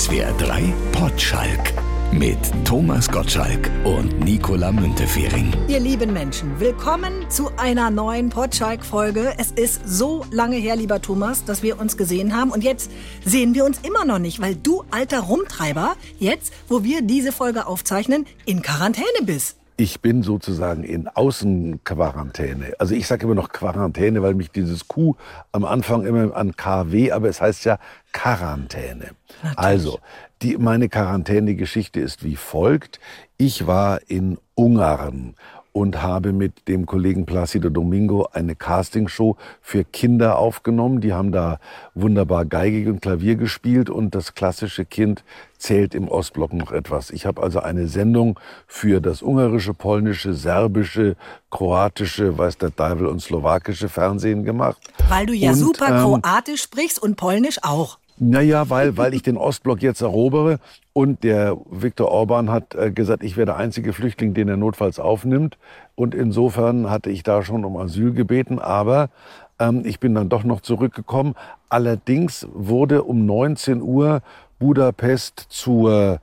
SWR 3 Potschalk mit Thomas Gottschalk und Nicola Müntefering. Ihr lieben Menschen, willkommen zu einer neuen Potschalk-Folge. Es ist so lange her, lieber Thomas, dass wir uns gesehen haben. Und jetzt sehen wir uns immer noch nicht, weil du, alter Rumtreiber, jetzt, wo wir diese Folge aufzeichnen, in Quarantäne bist. Ich bin sozusagen in Außenquarantäne. Also ich sage immer noch Quarantäne, weil mich dieses Q am Anfang immer an KW, aber es heißt ja Quarantäne. Natürlich. Also, die, meine Quarantäne-Geschichte ist wie folgt. Ich war in Ungarn und habe mit dem Kollegen Placido Domingo eine Castingshow für Kinder aufgenommen. Die haben da wunderbar Geige und Klavier gespielt und das klassische Kind zählt im Ostblock noch etwas. Ich habe also eine Sendung für das ungarische, polnische, serbische, kroatische, weiß der Teufel und slowakische Fernsehen gemacht. Weil du ja Und, super ähm, Kroatisch sprichst und Polnisch auch. Naja, weil, weil ich den Ostblock jetzt erobere und der Viktor Orban hat äh, gesagt, ich wäre der einzige Flüchtling, den er notfalls aufnimmt. Und insofern hatte ich da schon um Asyl gebeten, aber ähm, ich bin dann doch noch zurückgekommen. Allerdings wurde um 19 Uhr Budapest zur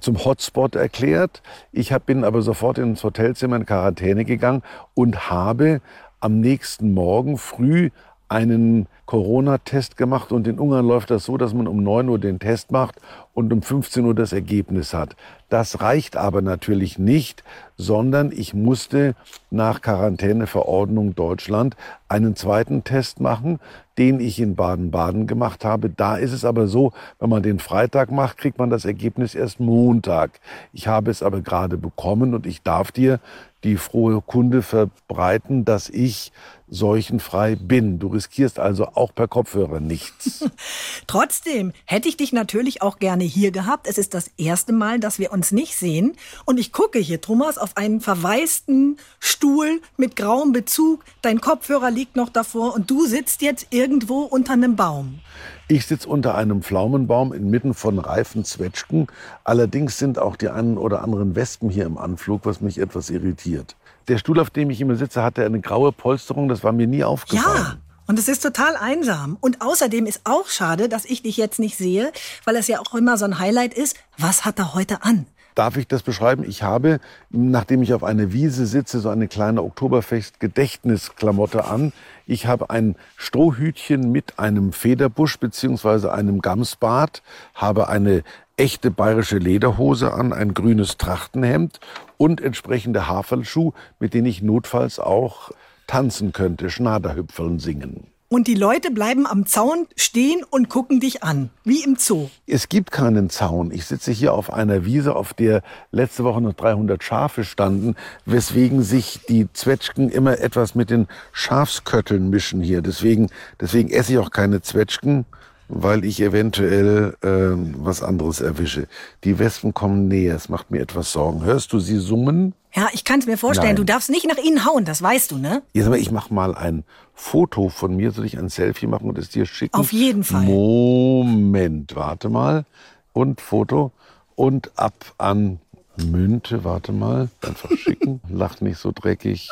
zum Hotspot erklärt. Ich hab, bin aber sofort ins Hotelzimmer in Quarantäne gegangen und habe am nächsten Morgen früh einen Corona-Test gemacht und in Ungarn läuft das so, dass man um 9 Uhr den Test macht und um 15 Uhr das Ergebnis hat. Das reicht aber natürlich nicht, sondern ich musste nach Quarantäneverordnung Deutschland einen zweiten Test machen, den ich in Baden-Baden gemacht habe. Da ist es aber so, wenn man den Freitag macht, kriegt man das Ergebnis erst Montag. Ich habe es aber gerade bekommen und ich darf dir die frohe Kunde verbreiten, dass ich seuchenfrei bin. Du riskierst also auch per Kopfhörer nichts. Trotzdem hätte ich dich natürlich auch gerne hier gehabt. Es ist das erste Mal, dass wir uns nicht sehen. Und ich gucke hier, Thomas, auf einen verwaisten Stuhl mit grauem Bezug. Dein Kopfhörer liegt noch davor und du sitzt jetzt irgendwo unter einem Baum. Ich sitze unter einem Pflaumenbaum inmitten von reifen Zwetschgen. Allerdings sind auch die einen oder anderen Wespen hier im Anflug, was mich etwas irritiert. Der Stuhl, auf dem ich immer sitze, hatte eine graue Polsterung. Das war mir nie aufgefallen. Ja. Und es ist total einsam. Und außerdem ist auch schade, dass ich dich jetzt nicht sehe, weil es ja auch immer so ein Highlight ist. Was hat er heute an? Darf ich das beschreiben? Ich habe, nachdem ich auf einer Wiese sitze, so eine kleine Oktoberfest-Gedächtnisklamotte an. Ich habe ein Strohhütchen mit einem Federbusch beziehungsweise einem Gamsbart, habe eine echte bayerische Lederhose an, ein grünes Trachtenhemd und entsprechende Haferlschuh, mit denen ich notfalls auch tanzen könnte, Schnaderhüpfeln singen. Und die Leute bleiben am Zaun stehen und gucken dich an, wie im Zoo. Es gibt keinen Zaun. Ich sitze hier auf einer Wiese, auf der letzte Woche noch 300 Schafe standen, weswegen sich die Zwetschgen immer etwas mit den Schafskötteln mischen hier. Deswegen, deswegen esse ich auch keine Zwetschgen, weil ich eventuell äh, was anderes erwische. Die Wespen kommen näher. Es macht mir etwas Sorgen. Hörst du sie summen? Ja, ich kann es mir vorstellen. Nein. Du darfst nicht nach ihnen hauen, das weißt du, ne? Jetzt aber ich mache mal ein Foto von mir. Soll ich ein Selfie machen und es dir schicken? Auf jeden Fall. Moment, warte mal. Und Foto. Und ab an Münte, warte mal. Einfach schicken. Lach nicht so dreckig.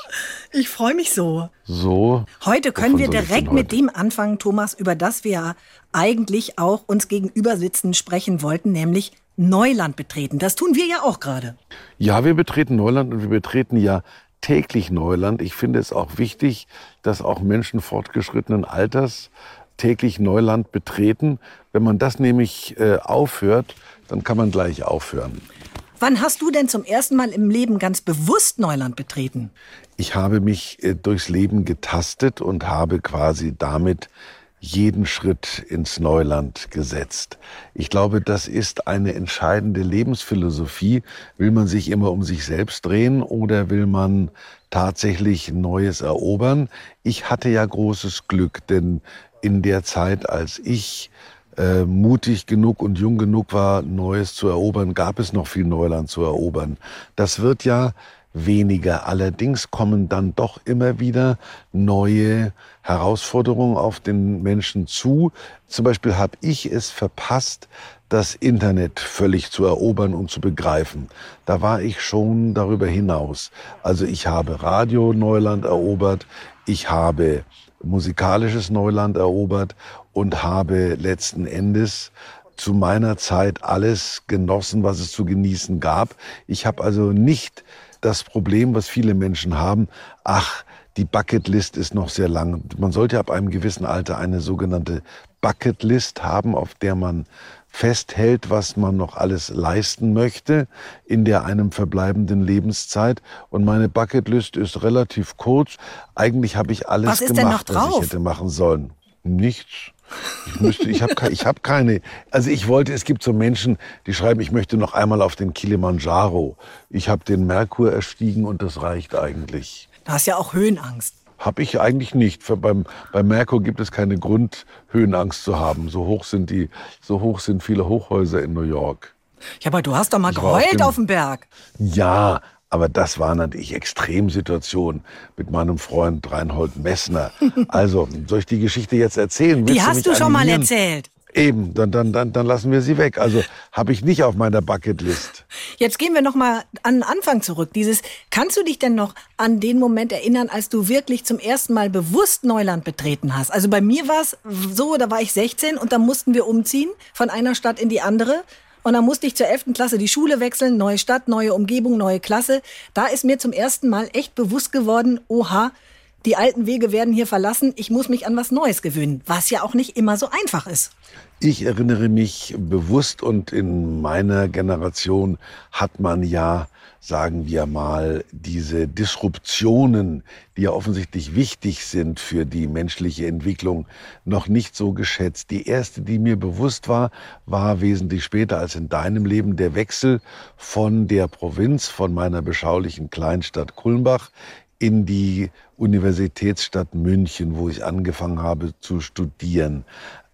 Ich freue mich so. So. Heute können wir direkt mit dem anfangen, Thomas, über das wir eigentlich auch uns gegenüber sitzen sprechen wollten, nämlich Neuland betreten. Das tun wir ja auch gerade. Ja, wir betreten Neuland und wir betreten ja täglich Neuland. Ich finde es auch wichtig, dass auch Menschen fortgeschrittenen Alters täglich Neuland betreten. Wenn man das nämlich äh, aufhört, dann kann man gleich aufhören. Wann hast du denn zum ersten Mal im Leben ganz bewusst Neuland betreten? Ich habe mich äh, durchs Leben getastet und habe quasi damit jeden Schritt ins Neuland gesetzt. Ich glaube, das ist eine entscheidende Lebensphilosophie. Will man sich immer um sich selbst drehen oder will man tatsächlich Neues erobern? Ich hatte ja großes Glück, denn in der Zeit, als ich äh, mutig genug und jung genug war, Neues zu erobern, gab es noch viel Neuland zu erobern. Das wird ja weniger. Allerdings kommen dann doch immer wieder neue Herausforderungen auf den Menschen zu. Zum Beispiel habe ich es verpasst, das Internet völlig zu erobern und zu begreifen. Da war ich schon darüber hinaus. Also ich habe Radio Neuland erobert, ich habe musikalisches Neuland erobert und habe letzten Endes zu meiner Zeit alles genossen, was es zu genießen gab. Ich habe also nicht das Problem, was viele Menschen haben, ach, die Bucketlist ist noch sehr lang. Man sollte ab einem gewissen Alter eine sogenannte Bucketlist haben, auf der man festhält, was man noch alles leisten möchte in der einem verbleibenden Lebenszeit. Und meine Bucketlist ist relativ kurz. Eigentlich habe ich alles gemacht, was ich hätte machen sollen. Nichts. Ich müsste, ich habe ich hab keine. Also ich wollte, es gibt so Menschen, die schreiben, ich möchte noch einmal auf den Kilimanjaro. Ich habe den Merkur erstiegen und das reicht eigentlich. Du hast ja auch Höhenangst. Habe ich eigentlich nicht. Für beim, beim Merkur gibt es keine Grund, Höhenangst zu haben. So hoch sind die, so hoch sind viele Hochhäuser in New York. Ja, aber du hast doch mal ich geheult auf dem, auf dem Berg. Ja, aber das war natürlich Extremsituation mit meinem Freund Reinhold Messner. Also, soll ich die Geschichte jetzt erzählen? Willst die hast du, du schon mal erzählt. Eben, dann, dann, dann, dann lassen wir sie weg. Also habe ich nicht auf meiner Bucketlist. Jetzt gehen wir noch mal an den Anfang zurück. Dieses, kannst du dich denn noch an den Moment erinnern, als du wirklich zum ersten Mal bewusst Neuland betreten hast? Also bei mir war es so, da war ich 16 und da mussten wir umziehen von einer Stadt in die andere. Und dann musste ich zur 11. Klasse die Schule wechseln, neue Stadt, neue Umgebung, neue Klasse. Da ist mir zum ersten Mal echt bewusst geworden, oha, die alten Wege werden hier verlassen, ich muss mich an was Neues gewöhnen, was ja auch nicht immer so einfach ist. Ich erinnere mich bewusst und in meiner Generation hat man ja, sagen wir mal, diese Disruptionen, die ja offensichtlich wichtig sind für die menschliche Entwicklung, noch nicht so geschätzt. Die erste, die mir bewusst war, war wesentlich später als in deinem Leben der Wechsel von der Provinz, von meiner beschaulichen Kleinstadt Kulmbach in die Universitätsstadt München, wo ich angefangen habe zu studieren.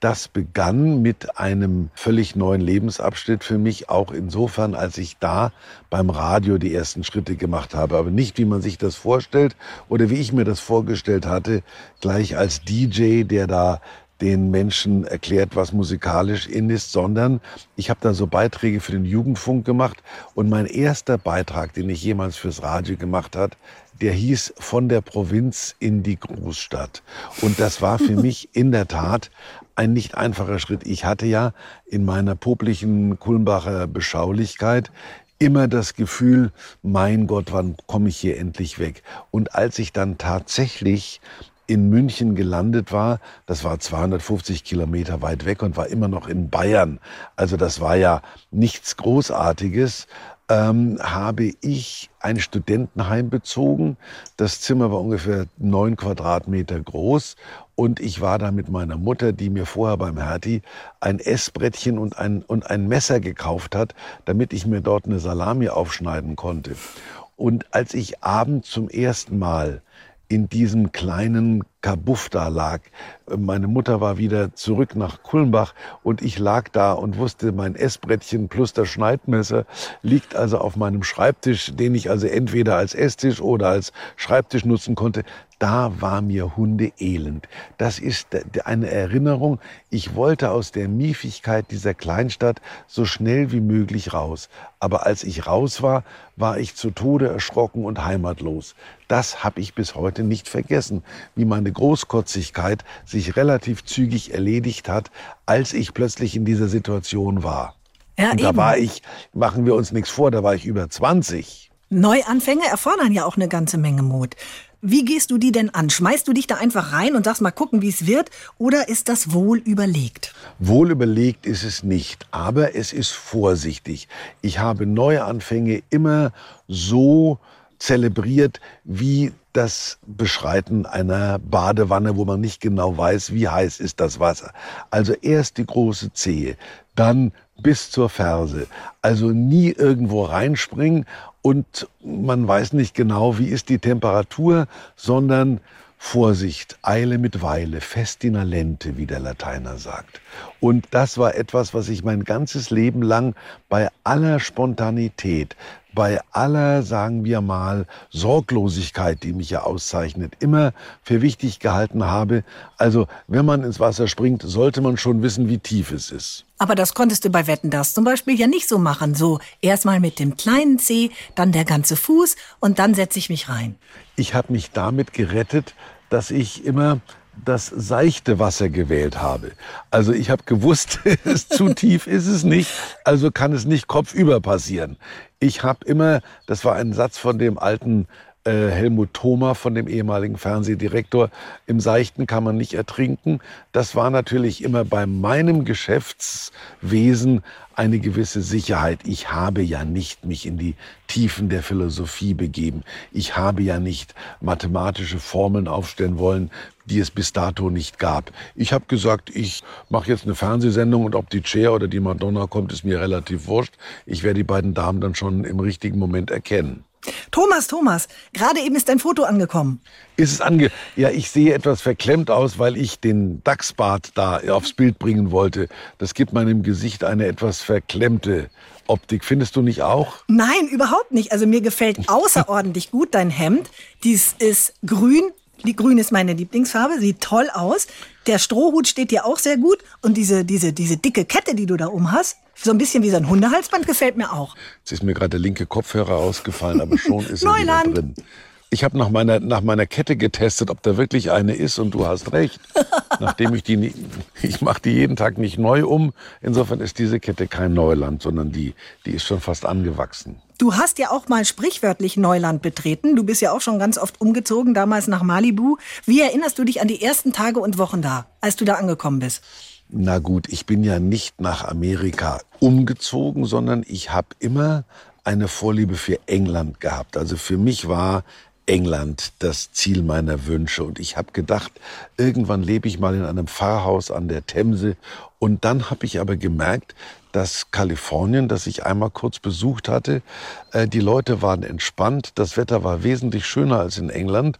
Das begann mit einem völlig neuen Lebensabschnitt für mich, auch insofern, als ich da beim Radio die ersten Schritte gemacht habe. Aber nicht, wie man sich das vorstellt oder wie ich mir das vorgestellt hatte, gleich als DJ, der da den Menschen erklärt, was musikalisch in ist, sondern ich habe da so Beiträge für den Jugendfunk gemacht und mein erster Beitrag, den ich jemals fürs Radio gemacht hat, der hieß von der Provinz in die Großstadt. Und das war für mich in der Tat ein nicht einfacher Schritt. Ich hatte ja in meiner poplichen Kulmbacher Beschaulichkeit immer das Gefühl, mein Gott, wann komme ich hier endlich weg? Und als ich dann tatsächlich in München gelandet war. Das war 250 Kilometer weit weg und war immer noch in Bayern. Also das war ja nichts Großartiges. Ähm, habe ich ein Studentenheim bezogen. Das Zimmer war ungefähr neun Quadratmeter groß und ich war da mit meiner Mutter, die mir vorher beim Hertie ein Essbrettchen und ein, und ein Messer gekauft hat, damit ich mir dort eine Salami aufschneiden konnte. Und als ich abends zum ersten Mal in diesem kleinen Kabuff da lag. Meine Mutter war wieder zurück nach Kulmbach und ich lag da und wusste, mein Essbrettchen plus das Schneidmesser liegt also auf meinem Schreibtisch, den ich also entweder als Esstisch oder als Schreibtisch nutzen konnte da war mir Hunde elend. Das ist eine Erinnerung. Ich wollte aus der Miefigkeit dieser Kleinstadt so schnell wie möglich raus. Aber als ich raus war, war ich zu Tode erschrocken und heimatlos. Das habe ich bis heute nicht vergessen, wie meine Großkotzigkeit sich relativ zügig erledigt hat, als ich plötzlich in dieser Situation war. Ja, und da eben. war ich, machen wir uns nichts vor, da war ich über 20. Neuanfänge erfordern ja auch eine ganze Menge Mut. Wie gehst du die denn an? Schmeißt du dich da einfach rein und sagst mal gucken, wie es wird? Oder ist das wohl überlegt? Wohl überlegt ist es nicht, aber es ist vorsichtig. Ich habe Neuanfänge immer so zelebriert wie das Beschreiten einer Badewanne, wo man nicht genau weiß, wie heiß ist das Wasser. Also erst die große Zehe, dann bis zur Ferse. Also nie irgendwo reinspringen und man weiß nicht genau, wie ist die Temperatur, sondern Vorsicht, Eile mit Weile, festina lente, wie der Lateiner sagt. Und das war etwas, was ich mein ganzes Leben lang bei aller Spontanität, bei aller, sagen wir mal, Sorglosigkeit, die mich ja auszeichnet, immer für wichtig gehalten habe. Also, wenn man ins Wasser springt, sollte man schon wissen, wie tief es ist. Aber das konntest du bei Wetten das zum Beispiel ja nicht so machen. So erstmal mit dem kleinen Zeh, dann der ganze Fuß und dann setze ich mich rein. Ich habe mich damit gerettet, dass ich immer das seichte Wasser gewählt habe. Also ich habe gewusst, zu tief ist es nicht, also kann es nicht kopfüber passieren. Ich habe immer, das war ein Satz von dem alten Helmut Thoma von dem ehemaligen Fernsehdirektor, im Seichten kann man nicht ertrinken. Das war natürlich immer bei meinem Geschäftswesen eine gewisse Sicherheit. Ich habe ja nicht mich in die Tiefen der Philosophie begeben. Ich habe ja nicht mathematische Formeln aufstellen wollen, die es bis dato nicht gab. Ich habe gesagt, ich mache jetzt eine Fernsehsendung und ob die Cher oder die Madonna kommt, ist mir relativ wurscht. Ich werde die beiden Damen dann schon im richtigen Moment erkennen. Thomas, Thomas, gerade eben ist dein Foto angekommen. Ist es ange... Ja, ich sehe etwas verklemmt aus, weil ich den Dachsbart da aufs Bild bringen wollte. Das gibt meinem Gesicht eine etwas verklemmte Optik. Findest du nicht auch? Nein, überhaupt nicht. Also mir gefällt außerordentlich gut dein Hemd. Dies ist grün. Die grün ist meine Lieblingsfarbe, sieht toll aus. Der Strohhut steht dir auch sehr gut. Und diese, diese, diese dicke Kette, die du da um hast, so ein bisschen wie so ein Hundehalsband gefällt mir auch. Jetzt ist mir gerade der linke Kopfhörer ausgefallen, aber schon ist er wieder drin. Ich habe nach meiner, nach meiner Kette getestet, ob da wirklich eine ist und du hast recht. Nachdem ich die, ich mache die jeden Tag nicht neu um. Insofern ist diese Kette kein Neuland, sondern die, die ist schon fast angewachsen. Du hast ja auch mal sprichwörtlich Neuland betreten. Du bist ja auch schon ganz oft umgezogen, damals nach Malibu. Wie erinnerst du dich an die ersten Tage und Wochen da, als du da angekommen bist? Na gut, ich bin ja nicht nach Amerika umgezogen, sondern ich habe immer eine Vorliebe für England gehabt. Also für mich war England das Ziel meiner Wünsche. Und ich habe gedacht, irgendwann lebe ich mal in einem Pfarrhaus an der Themse. Und dann habe ich aber gemerkt, dass Kalifornien, das ich einmal kurz besucht hatte, äh, die Leute waren entspannt, das Wetter war wesentlich schöner als in England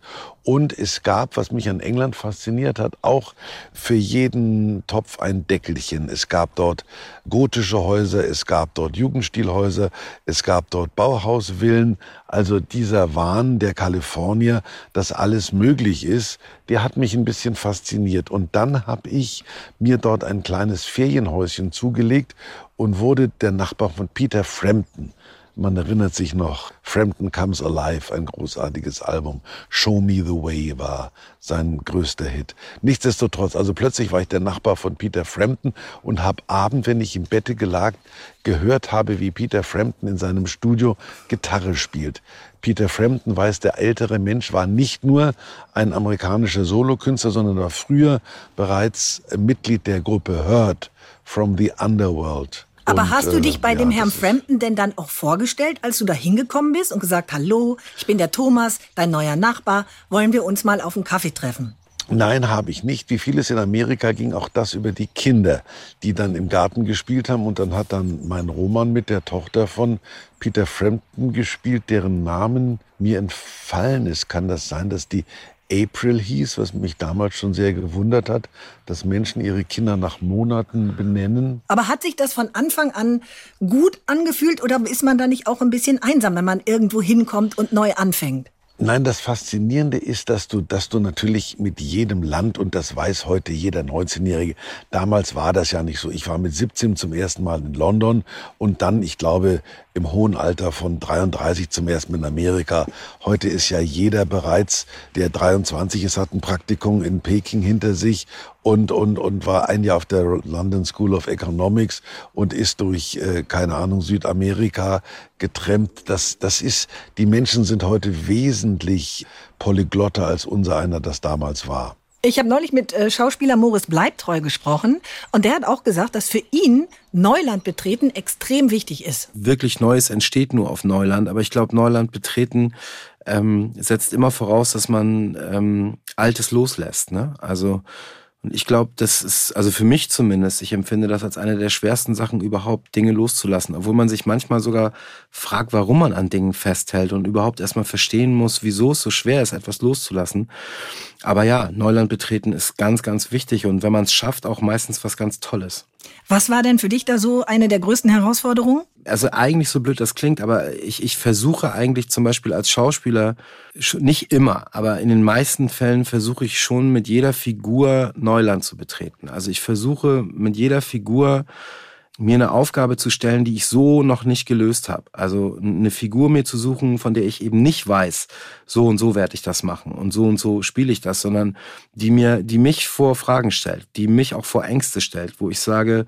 und es gab, was mich an England fasziniert hat, auch für jeden Topf ein Deckelchen. Es gab dort gotische Häuser, es gab dort Jugendstilhäuser, es gab dort Bauhausvillen. Also dieser Wahn der Kalifornier, dass alles möglich ist, der hat mich ein bisschen fasziniert. Und dann habe ich mir dort ein kleines Ferienhäuschen zugelegt und wurde der Nachbar von Peter Frampton. Man erinnert sich noch, Frampton Comes Alive, ein großartiges Album. Show Me the Way war sein größter Hit. Nichtsdestotrotz, also plötzlich war ich der Nachbar von Peter Frampton und habe Abend, wenn ich im Bette gelagt, gehört habe, wie Peter Frampton in seinem Studio Gitarre spielt. Peter Frampton weiß, der ältere Mensch war nicht nur ein amerikanischer Solokünstler, sondern war früher bereits Mitglied der Gruppe Heard from the Underworld. Aber und, hast du dich bei äh, dem Herrn Frampton denn dann auch vorgestellt, als du da hingekommen bist und gesagt, hallo, ich bin der Thomas, dein neuer Nachbar, wollen wir uns mal auf einen Kaffee treffen? Nein, habe ich nicht. Wie vieles in Amerika ging auch das über die Kinder, die dann im Garten gespielt haben. Und dann hat dann mein Roman mit der Tochter von Peter Frampton gespielt, deren Namen mir entfallen ist. Kann das sein, dass die April hieß, was mich damals schon sehr gewundert hat, dass Menschen ihre Kinder nach Monaten benennen. Aber hat sich das von Anfang an gut angefühlt oder ist man da nicht auch ein bisschen einsam, wenn man irgendwo hinkommt und neu anfängt? Nein, das Faszinierende ist, dass du, dass du natürlich mit jedem Land, und das weiß heute jeder 19-Jährige, damals war das ja nicht so. Ich war mit 17 zum ersten Mal in London und dann, ich glaube, im hohen Alter von 33 zum ersten Mal in Amerika. Heute ist ja jeder bereits, der 23 ist, hat ein Praktikum in Peking hinter sich und, und, und war ein Jahr auf der London School of Economics und ist durch, äh, keine Ahnung, Südamerika getrennt. Das, das ist, die Menschen sind heute wesentlich polyglotter als unser einer das damals war. Ich habe neulich mit äh, Schauspieler Moritz Bleibtreu gesprochen und der hat auch gesagt, dass für ihn Neuland betreten extrem wichtig ist. Wirklich Neues entsteht nur auf Neuland, aber ich glaube, Neuland betreten ähm, setzt immer voraus, dass man ähm, Altes loslässt. Ne? Also und ich glaube, das ist, also für mich zumindest, ich empfinde das als eine der schwersten Sachen überhaupt, Dinge loszulassen. Obwohl man sich manchmal sogar fragt, warum man an Dingen festhält und überhaupt erstmal verstehen muss, wieso es so schwer ist, etwas loszulassen. Aber ja, Neuland betreten ist ganz, ganz wichtig und wenn man es schafft, auch meistens was ganz Tolles. Was war denn für dich da so eine der größten Herausforderungen? Also eigentlich so blöd das klingt, aber ich, ich versuche eigentlich zum Beispiel als Schauspieler, nicht immer, aber in den meisten Fällen versuche ich schon mit jeder Figur Neuland zu betreten. Also ich versuche mit jeder Figur mir eine Aufgabe zu stellen, die ich so noch nicht gelöst habe. Also eine Figur mir zu suchen, von der ich eben nicht weiß, so und so werde ich das machen und so und so spiele ich das, sondern die mir, die mich vor Fragen stellt, die mich auch vor Ängste stellt, wo ich sage,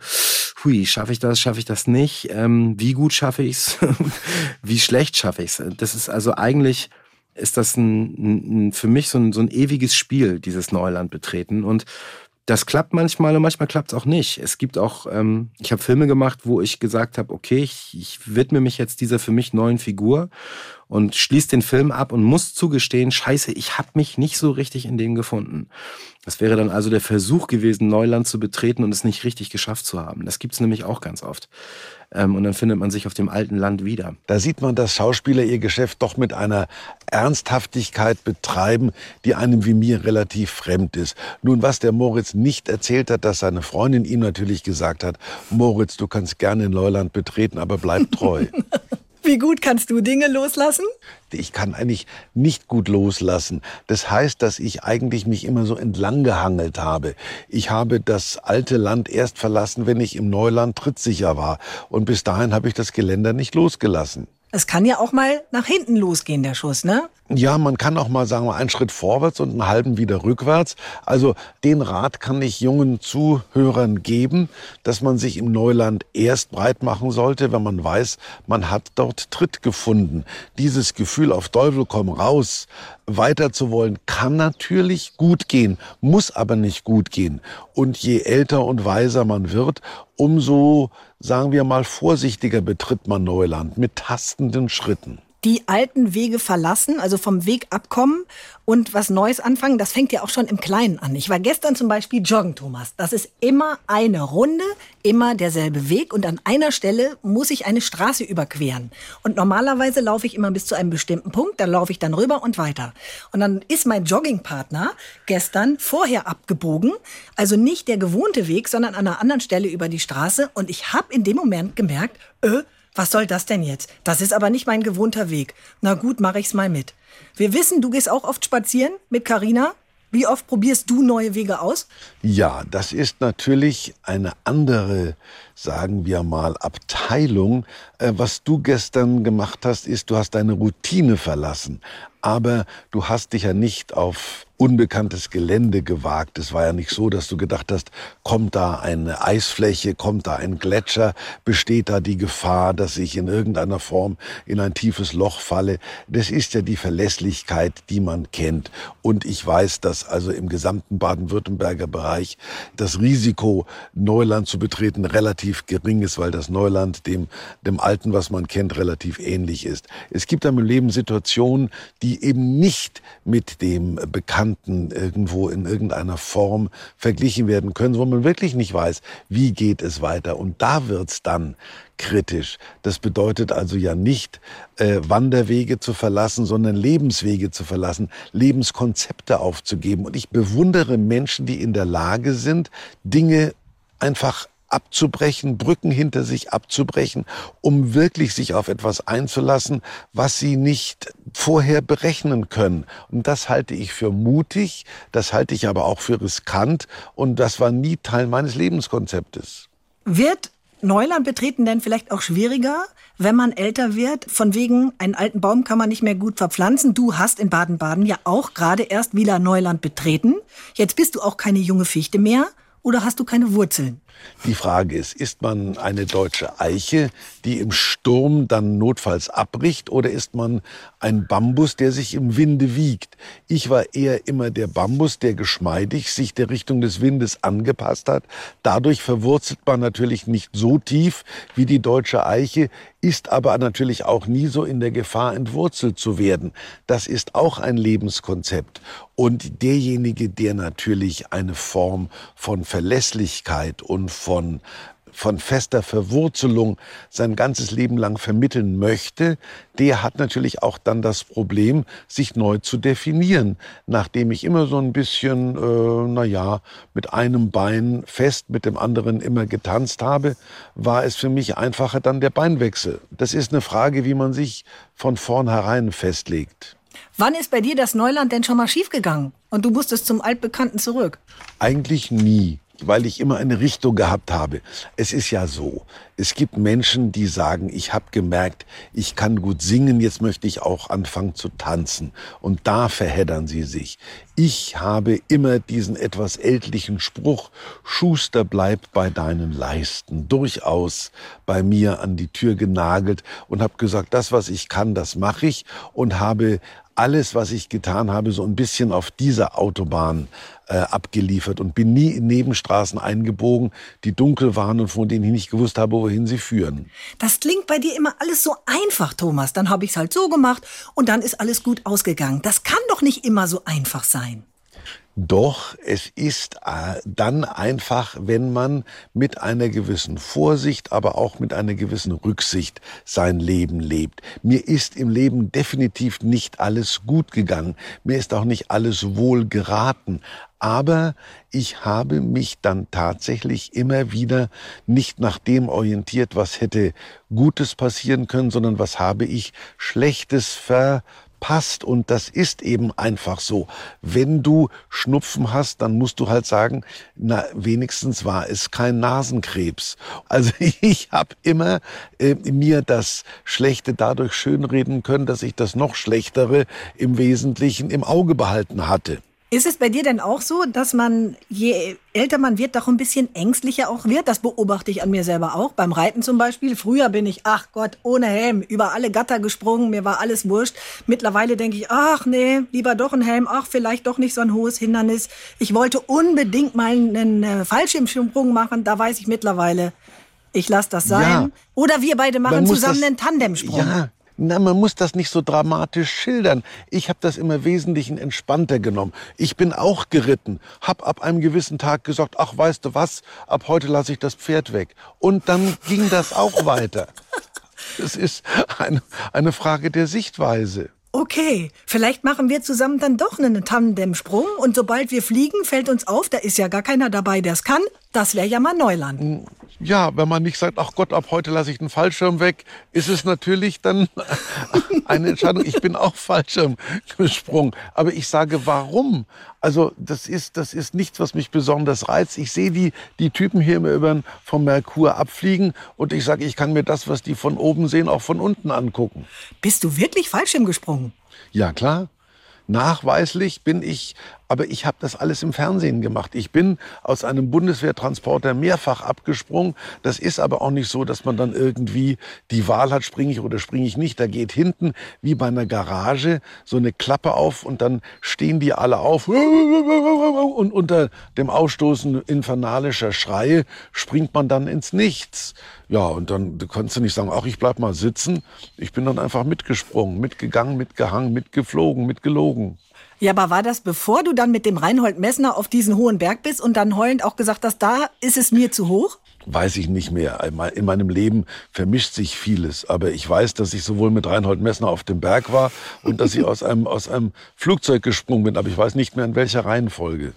hui, schaffe ich das, schaffe ich das nicht, ähm, wie gut schaffe ich es, wie schlecht schaffe ich es. Das ist also eigentlich ist das ein, ein, für mich so ein, so ein ewiges Spiel, dieses Neuland betreten. Und das klappt manchmal und manchmal klappt es auch nicht. Es gibt auch, ähm, ich habe Filme gemacht, wo ich gesagt habe, okay, ich, ich widme mich jetzt dieser für mich neuen Figur und schließe den Film ab und muss zugestehen, scheiße, ich habe mich nicht so richtig in dem gefunden. Das wäre dann also der Versuch gewesen, Neuland zu betreten und es nicht richtig geschafft zu haben. Das gibt's nämlich auch ganz oft. Ähm, und dann findet man sich auf dem alten Land wieder. Da sieht man, dass Schauspieler ihr Geschäft doch mit einer Ernsthaftigkeit betreiben, die einem wie mir relativ fremd ist. Nun, was der Moritz nicht erzählt hat, dass seine Freundin ihm natürlich gesagt hat, Moritz, du kannst gerne in Neuland betreten, aber bleib treu. Wie gut kannst du Dinge loslassen? Ich kann eigentlich nicht gut loslassen. Das heißt, dass ich eigentlich mich immer so entlang gehangelt habe. Ich habe das alte Land erst verlassen, wenn ich im Neuland trittsicher war. Und bis dahin habe ich das Geländer nicht losgelassen. Es kann ja auch mal nach hinten losgehen, der Schuss, ne? Ja, man kann auch mal sagen, einen Schritt vorwärts und einen halben wieder rückwärts. Also den Rat kann ich jungen Zuhörern geben, dass man sich im Neuland erst breit machen sollte, wenn man weiß, man hat dort Tritt gefunden. Dieses Gefühl auf Teufel komm raus, weiter zu wollen, kann natürlich gut gehen, muss aber nicht gut gehen. Und je älter und weiser man wird, umso, sagen wir mal, vorsichtiger betritt man Neuland mit tastenden Schritten die alten Wege verlassen, also vom Weg abkommen und was Neues anfangen, das fängt ja auch schon im Kleinen an. Ich war gestern zum Beispiel joggen, Thomas. Das ist immer eine Runde, immer derselbe Weg und an einer Stelle muss ich eine Straße überqueren. Und normalerweise laufe ich immer bis zu einem bestimmten Punkt, da laufe ich dann rüber und weiter. Und dann ist mein Joggingpartner gestern vorher abgebogen, also nicht der gewohnte Weg, sondern an einer anderen Stelle über die Straße und ich habe in dem Moment gemerkt, äh, was soll das denn jetzt? Das ist aber nicht mein gewohnter Weg. Na gut, mache ich's mal mit. Wir wissen, du gehst auch oft spazieren mit Karina. Wie oft probierst du neue Wege aus? Ja, das ist natürlich eine andere, sagen wir mal, Abteilung. Äh, was du gestern gemacht hast, ist, du hast deine Routine verlassen. Aber du hast dich ja nicht auf unbekanntes Gelände gewagt. Es war ja nicht so, dass du gedacht hast, kommt da eine Eisfläche, kommt da ein Gletscher, besteht da die Gefahr, dass ich in irgendeiner Form in ein tiefes Loch falle. Das ist ja die Verlässlichkeit, die man kennt. Und ich weiß, dass also im gesamten Baden-Württemberger Bereich das Risiko, Neuland zu betreten, relativ gering ist, weil das Neuland dem, dem Alten, was man kennt, relativ ähnlich ist. Es gibt dann im Leben Situationen, die eben nicht mit dem Bekannten irgendwo in irgendeiner Form verglichen werden können, wo man wirklich nicht weiß, wie geht es weiter. Und da wird's dann kritisch. Das bedeutet also ja nicht, äh, Wanderwege zu verlassen, sondern Lebenswege zu verlassen, Lebenskonzepte aufzugeben. Und ich bewundere Menschen, die in der Lage sind, Dinge einfach abzubrechen, Brücken hinter sich abzubrechen, um wirklich sich auf etwas einzulassen, was sie nicht vorher berechnen können. Und das halte ich für mutig, das halte ich aber auch für riskant und das war nie Teil meines Lebenskonzeptes. Wird Neuland betreten denn vielleicht auch schwieriger, wenn man älter wird? Von wegen, einen alten Baum kann man nicht mehr gut verpflanzen. Du hast in Baden-Baden ja auch gerade erst Wieler Neuland betreten. Jetzt bist du auch keine junge Fichte mehr oder hast du keine Wurzeln? Die Frage ist, ist man eine deutsche Eiche, die im Sturm dann notfalls abbricht, oder ist man ein Bambus, der sich im Winde wiegt? Ich war eher immer der Bambus, der geschmeidig sich der Richtung des Windes angepasst hat. Dadurch verwurzelt man natürlich nicht so tief wie die deutsche Eiche, ist aber natürlich auch nie so in der Gefahr, entwurzelt zu werden. Das ist auch ein Lebenskonzept. Und derjenige, der natürlich eine Form von Verlässlichkeit und von von fester Verwurzelung sein ganzes Leben lang vermitteln möchte, der hat natürlich auch dann das Problem, sich neu zu definieren. Nachdem ich immer so ein bisschen, äh, na ja, mit einem Bein fest, mit dem anderen immer getanzt habe, war es für mich einfacher dann der Beinwechsel. Das ist eine Frage, wie man sich von vornherein festlegt. Wann ist bei dir das Neuland denn schon mal schiefgegangen und du musstest zum Altbekannten zurück? Eigentlich nie. Weil ich immer eine Richtung gehabt habe. Es ist ja so, es gibt Menschen, die sagen, ich habe gemerkt, ich kann gut singen, jetzt möchte ich auch anfangen zu tanzen. Und da verheddern sie sich. Ich habe immer diesen etwas ältlichen Spruch, Schuster bleibt bei deinen Leisten, durchaus bei mir an die Tür genagelt und habe gesagt, das, was ich kann, das mache ich und habe alles, was ich getan habe, so ein bisschen auf dieser Autobahn äh, abgeliefert und bin nie in Nebenstraßen eingebogen, die dunkel waren und von denen ich nicht gewusst habe, wohin sie führen. Das klingt bei dir immer alles so einfach, Thomas. Dann habe ich es halt so gemacht und dann ist alles gut ausgegangen. Das kann doch nicht immer so einfach sein. Doch es ist äh, dann einfach, wenn man mit einer gewissen Vorsicht, aber auch mit einer gewissen Rücksicht sein Leben lebt. Mir ist im Leben definitiv nicht alles gut gegangen. Mir ist auch nicht alles wohl geraten. Aber ich habe mich dann tatsächlich immer wieder nicht nach dem orientiert, was hätte Gutes passieren können, sondern was habe ich Schlechtes ver passt. Und das ist eben einfach so. Wenn du Schnupfen hast, dann musst du halt sagen, na, wenigstens war es kein Nasenkrebs. Also ich habe immer äh, mir das Schlechte dadurch schönreden können, dass ich das noch Schlechtere im Wesentlichen im Auge behalten hatte. Ist es bei dir denn auch so, dass man, je älter man wird, doch ein bisschen ängstlicher auch wird? Das beobachte ich an mir selber auch. Beim Reiten zum Beispiel. Früher bin ich, ach Gott, ohne Helm, über alle Gatter gesprungen, mir war alles wurscht. Mittlerweile denke ich, ach nee, lieber doch ein Helm, ach vielleicht doch nicht so ein hohes Hindernis. Ich wollte unbedingt mal einen äh, Fallschirmsprung machen, da weiß ich mittlerweile, ich lasse das sein. Ja, Oder wir beide machen zusammen einen Tandemsprung. Ja, na, man muss das nicht so dramatisch schildern. Ich habe das immer wesentlich entspannter genommen. Ich bin auch geritten, hab ab einem gewissen Tag gesagt, ach, weißt du was, ab heute lasse ich das Pferd weg. Und dann ging das auch weiter. Es ist eine, eine Frage der Sichtweise. Okay, vielleicht machen wir zusammen dann doch einen Tandemsprung und sobald wir fliegen, fällt uns auf, da ist ja gar keiner dabei, der es kann. Das wäre ja mal Neuland. Ja, wenn man nicht sagt, ach Gott, ab heute lasse ich den Fallschirm weg, ist es natürlich dann eine Entscheidung. Ich bin auch Fallschirm gesprungen. Aber ich sage, warum? Also das ist, das ist nichts, was mich besonders reizt. Ich sehe die, die Typen hier immer über vom Merkur abfliegen und ich sage, ich kann mir das, was die von oben sehen, auch von unten angucken. Bist du wirklich Fallschirm gesprungen? Ja, klar. Nachweislich bin ich, aber ich habe das alles im Fernsehen gemacht. Ich bin aus einem Bundeswehrtransporter mehrfach abgesprungen. Das ist aber auch nicht so, dass man dann irgendwie die Wahl hat, springe ich oder springe ich nicht. Da geht hinten wie bei einer Garage so eine Klappe auf und dann stehen die alle auf und unter dem Ausstoßen infernalischer Schreie springt man dann ins Nichts. Ja, und dann kannst du nicht sagen, ach, ich bleib mal sitzen. Ich bin dann einfach mitgesprungen, mitgegangen, mitgehangen, mitgeflogen, mitgelogen. Ja, aber war das bevor du dann mit dem Reinhold Messner auf diesen hohen Berg bist und dann heulend auch gesagt hast, da ist es mir zu hoch? Weiß ich nicht mehr. In meinem Leben vermischt sich vieles. Aber ich weiß, dass ich sowohl mit Reinhold Messner auf dem Berg war und dass ich aus einem, aus einem Flugzeug gesprungen bin. Aber ich weiß nicht mehr, in welcher Reihenfolge.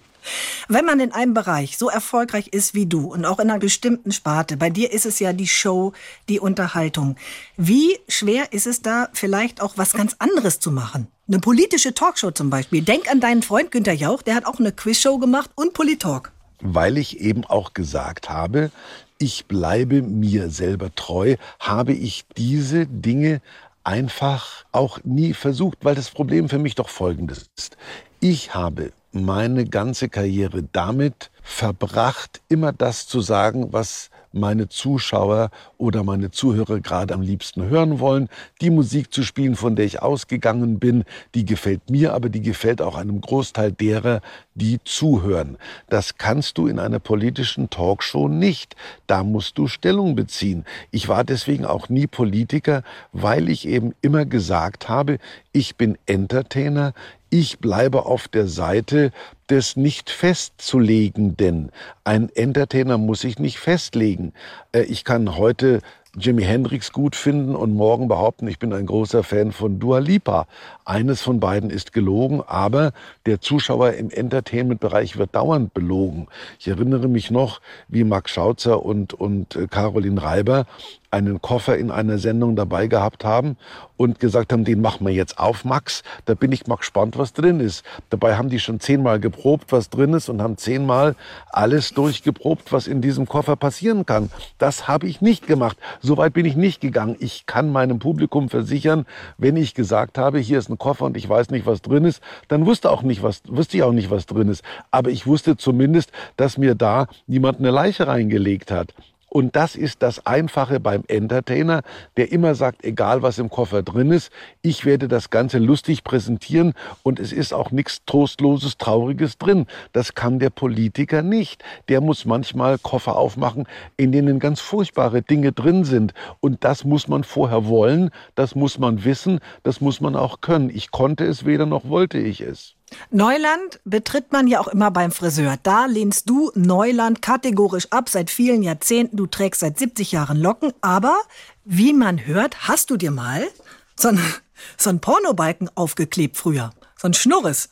Wenn man in einem Bereich so erfolgreich ist wie du und auch in einer bestimmten Sparte, bei dir ist es ja die Show, die Unterhaltung. Wie schwer ist es da vielleicht auch was ganz anderes zu machen? Eine politische Talkshow zum Beispiel. Denk an deinen Freund Günter Jauch, der hat auch eine Quizshow gemacht und Politalk. Weil ich eben auch gesagt habe, ich bleibe mir selber treu, habe ich diese Dinge einfach auch nie versucht, weil das Problem für mich doch folgendes ist. Ich habe meine ganze Karriere damit verbracht, immer das zu sagen, was meine Zuschauer oder meine Zuhörer gerade am liebsten hören wollen. Die Musik zu spielen, von der ich ausgegangen bin, die gefällt mir, aber die gefällt auch einem Großteil derer, die zuhören. Das kannst du in einer politischen Talkshow nicht. Da musst du Stellung beziehen. Ich war deswegen auch nie Politiker, weil ich eben immer gesagt habe, ich bin Entertainer, ich bleibe auf der Seite des nicht festzulegenden. Ein Entertainer muss sich nicht festlegen. Äh, ich kann heute Jimi Hendrix gut finden und morgen behaupten, ich bin ein großer Fan von Dua Lipa. Eines von beiden ist gelogen, aber der Zuschauer im Entertainment-Bereich wird dauernd belogen. Ich erinnere mich noch, wie Max Schautzer und, und äh, Caroline Reiber einen Koffer in einer Sendung dabei gehabt haben und gesagt haben, den machen wir jetzt auf, Max. Da bin ich mal gespannt, was drin ist. Dabei haben die schon zehnmal geprobt, was drin ist und haben zehnmal alles durchgeprobt, was in diesem Koffer passieren kann. Das habe ich nicht gemacht. So weit bin ich nicht gegangen. Ich kann meinem Publikum versichern, wenn ich gesagt habe, hier ist ein Koffer und ich weiß nicht, was drin ist, dann wusste auch nicht, was, wusste ich auch nicht, was drin ist. Aber ich wusste zumindest, dass mir da niemand eine Leiche reingelegt hat. Und das ist das Einfache beim Entertainer, der immer sagt, egal was im Koffer drin ist, ich werde das Ganze lustig präsentieren und es ist auch nichts Trostloses, Trauriges drin. Das kann der Politiker nicht. Der muss manchmal Koffer aufmachen, in denen ganz furchtbare Dinge drin sind. Und das muss man vorher wollen, das muss man wissen, das muss man auch können. Ich konnte es weder noch wollte ich es. Neuland betritt man ja auch immer beim Friseur. Da lehnst du Neuland kategorisch ab seit vielen Jahrzehnten. Du trägst seit 70 Jahren Locken. Aber wie man hört, hast du dir mal so ein, so ein Pornobalken aufgeklebt früher. So ein Schnurres.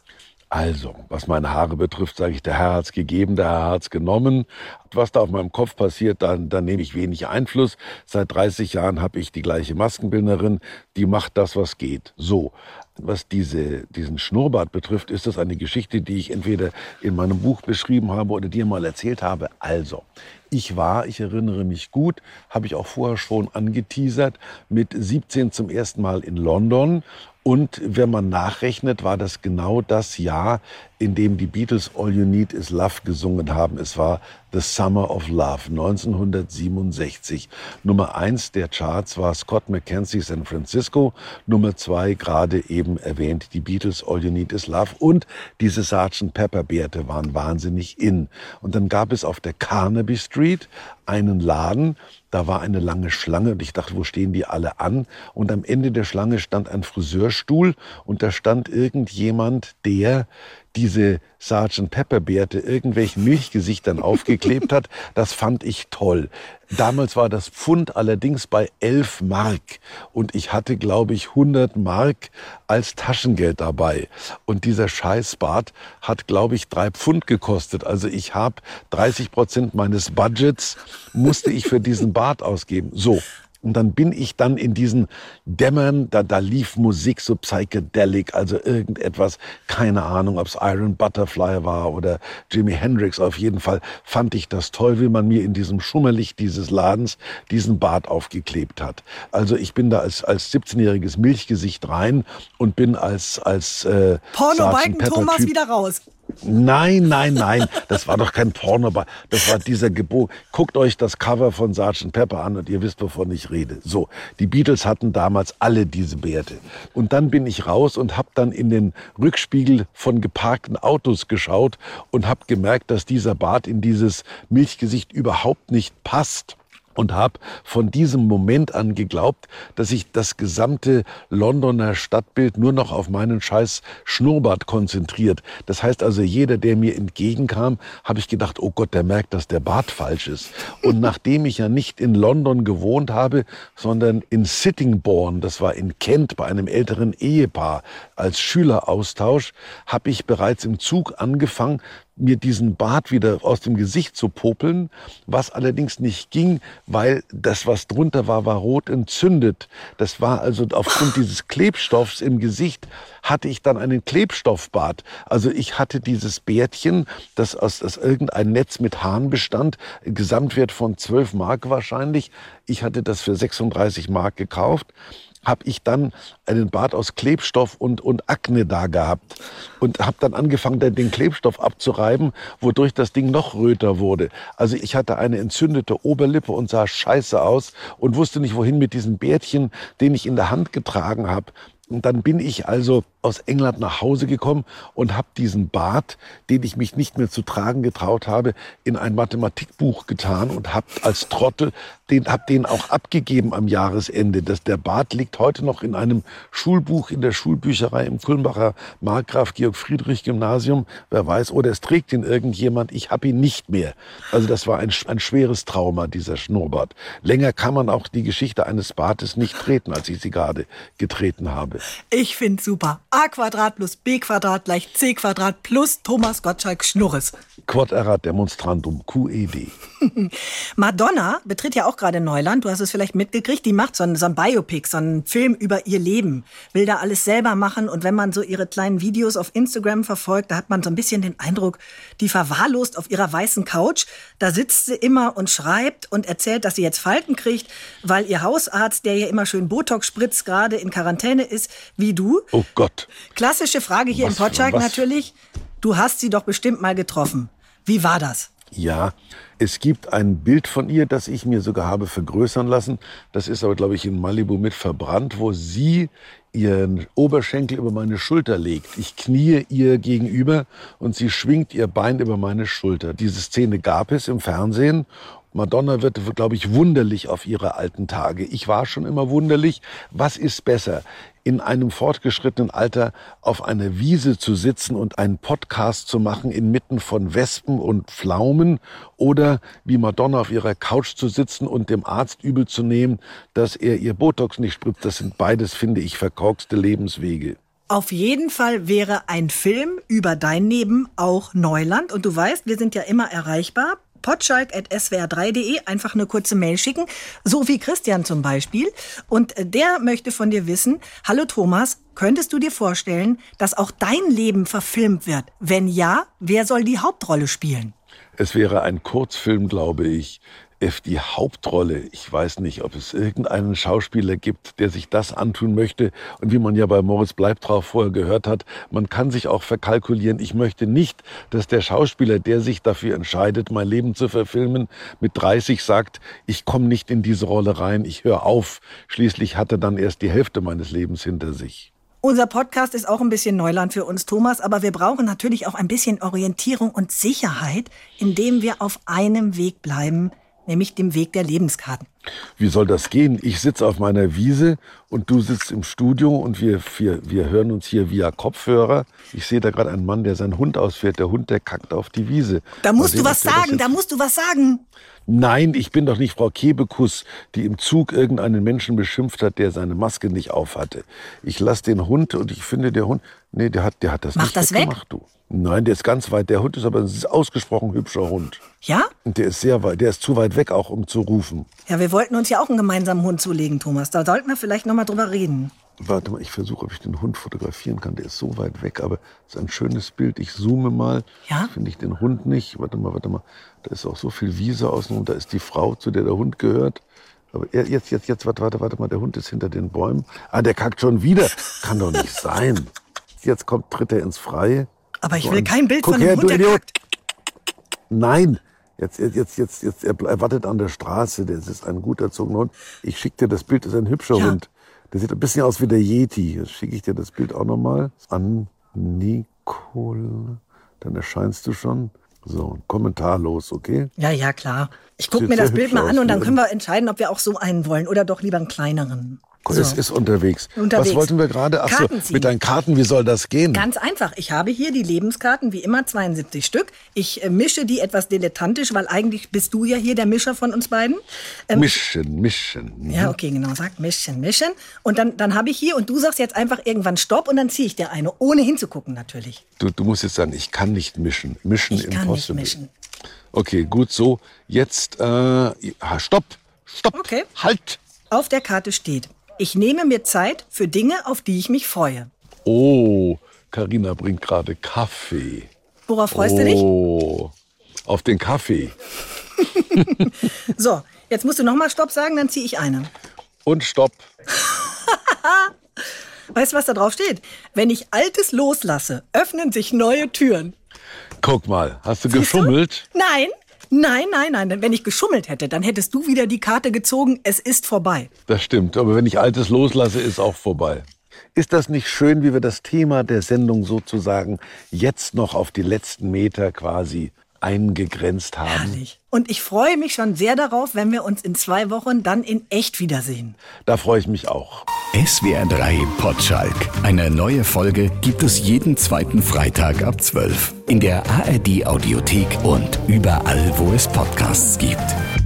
Also, was meine Haare betrifft, sage ich, der Herr hat's gegeben, der Herr hat's genommen. Was da auf meinem Kopf passiert, dann, dann nehme ich wenig Einfluss. Seit 30 Jahren habe ich die gleiche Maskenbildnerin, die macht das, was geht. So, was diese, diesen Schnurrbart betrifft, ist das eine Geschichte, die ich entweder in meinem Buch beschrieben habe oder dir mal erzählt habe. Also, ich war, ich erinnere mich gut, habe ich auch vorher schon angeteasert, mit 17 zum ersten Mal in London und wenn man nachrechnet, war das genau das Jahr, in dem die Beatles All You Need Is Love gesungen haben. Es war The Summer of Love 1967. Nummer eins der Charts war Scott McKenzie San Francisco. Nummer zwei gerade eben erwähnt die Beatles All You Need Is Love. Und diese Sgt. Pepper Bärte waren wahnsinnig in. Und dann gab es auf der Carnaby Street einen Laden, da war eine lange Schlange und ich dachte, wo stehen die alle an? Und am Ende der Schlange stand ein Friseurstuhl und da stand irgendjemand, der diese Sgt. Pepper Bärte irgendwelchen Milchgesichtern aufgeklebt hat. Das fand ich toll. Damals war das Pfund allerdings bei 11 Mark und ich hatte, glaube ich, 100 Mark als Taschengeld dabei. Und dieser Scheißbart hat, glaube ich, drei Pfund gekostet. Also ich habe 30 Prozent meines Budgets musste ich für diesen Bart ausgeben. So. Und dann bin ich dann in diesen Dämmern, da, da lief Musik so psychedelic, also irgendetwas, keine Ahnung, ob es Iron Butterfly war oder Jimi Hendrix. Auf jeden Fall fand ich das toll, wie man mir in diesem Schummerlicht dieses Ladens diesen Bart aufgeklebt hat. Also ich bin da als, als 17-jähriges Milchgesicht rein und bin als, als äh, Porno Balken Thomas wieder raus. Nein, nein, nein, das war doch kein Porno, das war dieser Gebot. Guckt euch das Cover von Sgt. Pepper an und ihr wisst, wovon ich rede. So, die Beatles hatten damals alle diese Bärte. Und dann bin ich raus und habe dann in den Rückspiegel von geparkten Autos geschaut und habe gemerkt, dass dieser Bart in dieses Milchgesicht überhaupt nicht passt und habe von diesem Moment an geglaubt, dass sich das gesamte Londoner Stadtbild nur noch auf meinen scheiß Schnurrbart konzentriert. Das heißt also, jeder, der mir entgegenkam, habe ich gedacht, oh Gott, der merkt, dass der Bart falsch ist. Und nachdem ich ja nicht in London gewohnt habe, sondern in Sittingbourne, das war in Kent bei einem älteren Ehepaar als Schüleraustausch, habe ich bereits im Zug angefangen, mir diesen Bart wieder aus dem Gesicht zu popeln, was allerdings nicht ging, weil das, was drunter war, war rot entzündet. Das war also aufgrund dieses Klebstoffs im Gesicht hatte ich dann einen Klebstoffbart. Also ich hatte dieses Bärtchen, das aus, aus irgendein Netz mit Haaren bestand, Gesamtwert von 12 Mark wahrscheinlich. Ich hatte das für 36 Mark gekauft habe ich dann einen Bart aus Klebstoff und, und Akne da gehabt und habe dann angefangen, den Klebstoff abzureiben, wodurch das Ding noch röter wurde. Also ich hatte eine entzündete Oberlippe und sah scheiße aus und wusste nicht, wohin mit diesem Bärtchen, den ich in der Hand getragen habe. Und dann bin ich also aus England nach Hause gekommen und habe diesen Bart, den ich mich nicht mehr zu tragen getraut habe, in ein Mathematikbuch getan und habe als Trottel den, hab den auch abgegeben am Jahresende. Das, der Bart liegt heute noch in einem Schulbuch in der Schulbücherei im Kulmbacher Markgraf Georg Friedrich Gymnasium. Wer weiß, oder es trägt ihn irgendjemand. Ich habe ihn nicht mehr. Also das war ein, ein schweres Trauma, dieser Schnurrbart. Länger kann man auch die Geschichte eines Bartes nicht treten, als ich sie gerade getreten habe. Ich finde super. a Quadrat plus b Quadrat gleich c Quadrat plus Thomas Gottschalk Schnurres. Quod erat demonstrandum QED. Madonna betritt ja auch gerade Neuland. Du hast es vielleicht mitgekriegt. Die macht so ein, so ein Biopic, so einen Film über ihr Leben. Will da alles selber machen. Und wenn man so ihre kleinen Videos auf Instagram verfolgt, da hat man so ein bisschen den Eindruck, die verwahrlost auf ihrer weißen Couch. Da sitzt sie immer und schreibt und erzählt, dass sie jetzt Falten kriegt, weil ihr Hausarzt, der ihr immer schön Botox spritzt, gerade in Quarantäne ist, wie du. Oh Gott. Klassische Frage hier Was- im Potschak natürlich. Du hast sie doch bestimmt mal getroffen. Wie war das? Ja, es gibt ein Bild von ihr, das ich mir sogar habe vergrößern lassen. Das ist aber, glaube ich, in Malibu mit verbrannt, wo sie ihren Oberschenkel über meine Schulter legt. Ich kniee ihr gegenüber und sie schwingt ihr Bein über meine Schulter. Diese Szene gab es im Fernsehen. Madonna wird, glaube ich, wunderlich auf ihre alten Tage. Ich war schon immer wunderlich. Was ist besser? In einem fortgeschrittenen Alter auf einer Wiese zu sitzen und einen Podcast zu machen inmitten von Wespen und Pflaumen oder wie Madonna auf ihrer Couch zu sitzen und dem Arzt übel zu nehmen, dass er ihr Botox nicht spritzt. Das sind beides, finde ich, verkorkste Lebenswege. Auf jeden Fall wäre ein Film über dein Leben auch Neuland. Und du weißt, wir sind ja immer erreichbar. potschalk.swr3.de einfach eine kurze Mail schicken, so wie Christian zum Beispiel. Und äh, der möchte von dir wissen, hallo Thomas, könntest du dir vorstellen, dass auch dein Leben verfilmt wird? Wenn ja, wer soll die Hauptrolle spielen? Es wäre ein Kurzfilm, glaube ich. F die Hauptrolle. Ich weiß nicht, ob es irgendeinen Schauspieler gibt, der sich das antun möchte. Und wie man ja bei Moritz Bleibtrau vorher gehört hat, man kann sich auch verkalkulieren. Ich möchte nicht, dass der Schauspieler, der sich dafür entscheidet, mein Leben zu verfilmen, mit 30 sagt, ich komme nicht in diese Rolle rein, ich höre auf. Schließlich hat er dann erst die Hälfte meines Lebens hinter sich. Unser Podcast ist auch ein bisschen Neuland für uns, Thomas, aber wir brauchen natürlich auch ein bisschen Orientierung und Sicherheit, indem wir auf einem Weg bleiben, nämlich dem Weg der Lebenskarten. Wie soll das gehen? Ich sitze auf meiner Wiese und du sitzt im Studio und wir, wir, wir hören uns hier via Kopfhörer. Ich sehe da gerade einen Mann, der seinen Hund ausfährt. Der Hund, der kackt auf die Wiese. Da musst sehen, du was sagen, da musst du was sagen. Nein, ich bin doch nicht Frau Kebekus, die im Zug irgendeinen Menschen beschimpft hat, der seine Maske nicht aufhatte. Ich lasse den Hund und ich finde, der Hund, nee, der hat, der hat das Mach nicht das weg. gemacht, du. Nein, der ist ganz weit. Der Hund ist aber ein ausgesprochen hübscher Hund. Ja? Und der ist sehr weit, der ist zu weit weg auch, um zu rufen. Ja, wir wollten uns ja auch einen gemeinsamen Hund zulegen, Thomas. Da sollten wir vielleicht noch mal drüber reden. Warte mal, ich versuche, ob ich den Hund fotografieren kann. Der ist so weit weg, aber es ist ein schönes Bild. Ich zoome mal. Ja? Finde ich den Hund nicht. Warte mal, warte mal. Da ist auch so viel Wiese außen und da ist die Frau, zu der der Hund gehört. Aber er- jetzt, jetzt, jetzt, warte, warte, warte mal. Der Hund ist hinter den Bäumen. Ah, der kackt schon wieder. Kann doch nicht sein. Jetzt kommt, tritt er ins Freie. Aber ich will ein- kein Bild von her, einem du Hund, der kackt. Nein. Jetzt, jetzt, jetzt, jetzt, er, er wartet an der Straße. Das ist ein gut erzogener Hund. Ich schicke dir das Bild. Das ist ein hübscher Ja. Hund. Der sieht ein bisschen aus wie der Yeti. Jetzt schicke ich dir das Bild auch nochmal. An Nicole. Dann erscheinst du schon. So, kommentarlos, okay? Ja, ja, klar. Ich gucke mir das Bild mal an und dann ne? können wir entscheiden, ob wir auch so einen wollen oder doch lieber einen kleineren. Es ist unterwegs. Unterwegs. Was wollten wir gerade? Ach so, Karten ziehen. mit deinen Karten, wie soll das gehen? Ganz einfach. Ich habe hier die Lebenskarten, wie immer 72 Stück. Ich äh, mische die etwas dilettantisch, weil eigentlich bist du ja hier der Mischer von uns beiden. Ähm, Mischen, mischen. ja, okay, genau. Sag mischen, mischen. Und dann, dann habe ich hier und du sagst jetzt einfach irgendwann Stopp und dann ziehe ich dir eine, ohne hinzugucken natürlich. Du, du musst jetzt sagen, ich kann nicht mischen. Mischen Ich kann nicht impossible. mischen. Okay, gut so. Jetzt, äh, stopp, stopp, Okay. halt. Auf der Karte steht, ich nehme mir Zeit für Dinge, auf die ich mich freue. Oh, Karina bringt gerade Kaffee. Worauf freust du dich? Oh, auf den Kaffee. So, jetzt musst du nochmal Stopp sagen, dann ziehe ich eine. Und stopp. Weißt du, was da drauf steht? Wenn ich Altes loslasse, öffnen sich neue Türen. Guck mal, hast du Siehst geschummelt? Du? Nein, nein, nein, nein. Denn Wenn ich geschummelt hätte, dann hättest du wieder die Karte gezogen. Es ist vorbei. Das stimmt, aber wenn ich Altes loslasse, ist auch vorbei. Ist das nicht schön, wie wir das Thema der Sendung sozusagen jetzt noch auf die letzten Meter quasi eingegrenzt haben? Herrlich. Und ich freue mich schon sehr darauf, wenn wir uns in zwei Wochen dann in echt wiedersehen. Da freue ich mich auch. SWR 3 Potschalk. Eine neue Folge gibt es jeden zweiten Freitag ab 12. In der ARD Audiothek und überall, wo es Podcasts gibt.